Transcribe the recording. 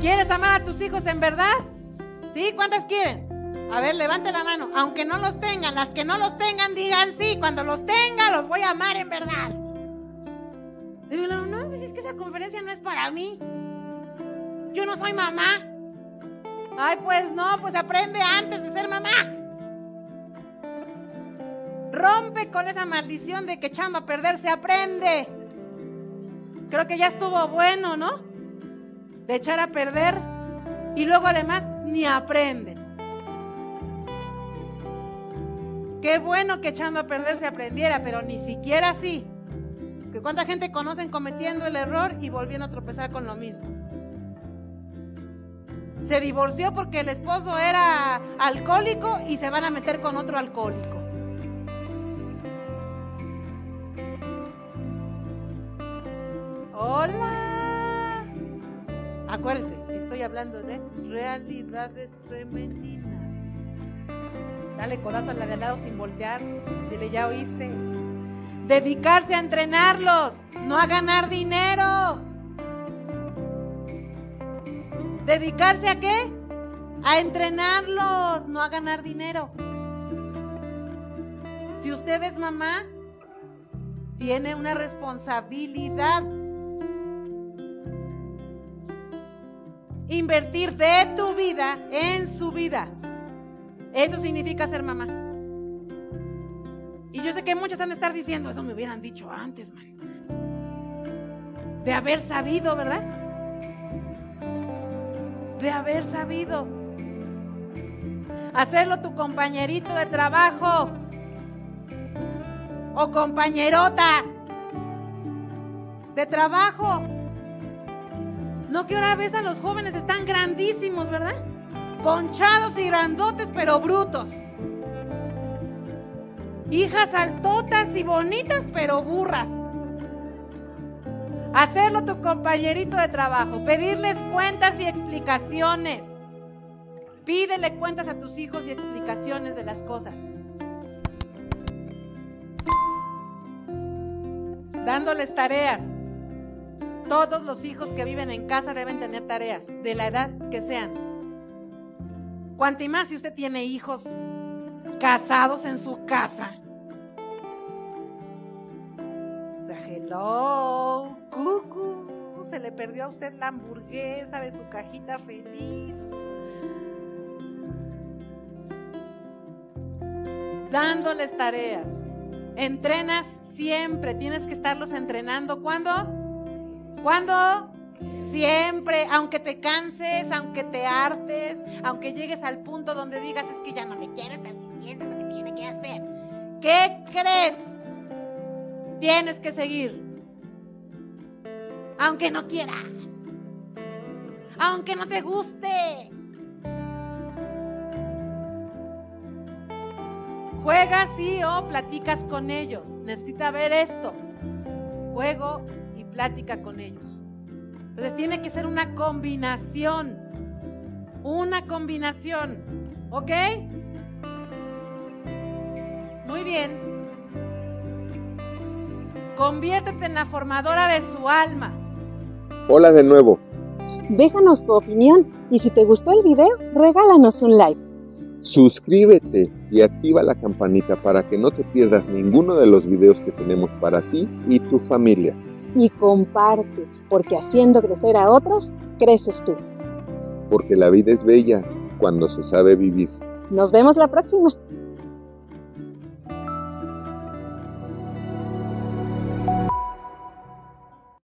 ¿Quieres amar a tus hijos en verdad? ¿Sí? ¿Cuántas quieren? A ver, levante la mano. Aunque no los tengan, las que no los tengan, digan sí. Cuando los tengan, los voy a amar en verdad. no, pues es que esa conferencia no es para mí. Yo no soy mamá. Ay, pues no, pues aprende antes de ser mamá. Rompe con esa maldición de que echando a perder se aprende. Creo que ya estuvo bueno, ¿no? De echar a perder y luego además ni aprenden. Qué bueno que echando a perder se aprendiera, pero ni siquiera así. Que cuánta gente conocen cometiendo el error y volviendo a tropezar con lo mismo. Se divorció porque el esposo era alcohólico y se van a meter con otro alcohólico. Hola. Acuérdense, estoy hablando de realidades femeninas. Dale de al lado sin voltear. Dile, ya oíste. Dedicarse a entrenarlos, no a ganar dinero. ¿Dedicarse a qué? A entrenarlos, no a ganar dinero. Si usted es mamá, tiene una responsabilidad. Invertir de tu vida en su vida. Eso significa ser mamá. Y yo sé que muchos han de estar diciendo, eso me hubieran dicho antes, man. De haber sabido, ¿verdad? De haber sabido. Hacerlo tu compañerito de trabajo. O compañerota de trabajo. No que ahora ves a los jóvenes están grandísimos, ¿verdad? Ponchados y grandotes, pero brutos. Hijas altotas y bonitas, pero burras. Hacerlo tu compañerito de trabajo. Pedirles cuentas y explicaciones. Pídele cuentas a tus hijos y explicaciones de las cosas. Dándoles tareas. Todos los hijos que viven en casa deben tener tareas, de la edad que sean. Cuanto más si usted tiene hijos casados en su casa. O sea, hello, cucu, se le perdió a usted la hamburguesa de su cajita feliz. Dándoles tareas. Entrenas siempre, tienes que estarlos entrenando. ¿Cuándo? ¿Cuándo? Siempre, aunque te canses, aunque te hartes, aunque llegues al punto donde digas es que ya no me quieres haciendo lo que tiene que hacer. ¿Qué crees? Tienes que seguir. Aunque no quieras. Aunque no te guste. Juegas sí o platicas con ellos. Necesita ver esto. Juego plática con ellos. Entonces tiene que ser una combinación. Una combinación. ¿Ok? Muy bien. Conviértete en la formadora de su alma. Hola de nuevo. Déjanos tu opinión y si te gustó el video, regálanos un like. Suscríbete y activa la campanita para que no te pierdas ninguno de los videos que tenemos para ti y tu familia y comparte, porque haciendo crecer a otros, creces tú. Porque la vida es bella cuando se sabe vivir. Nos vemos la próxima.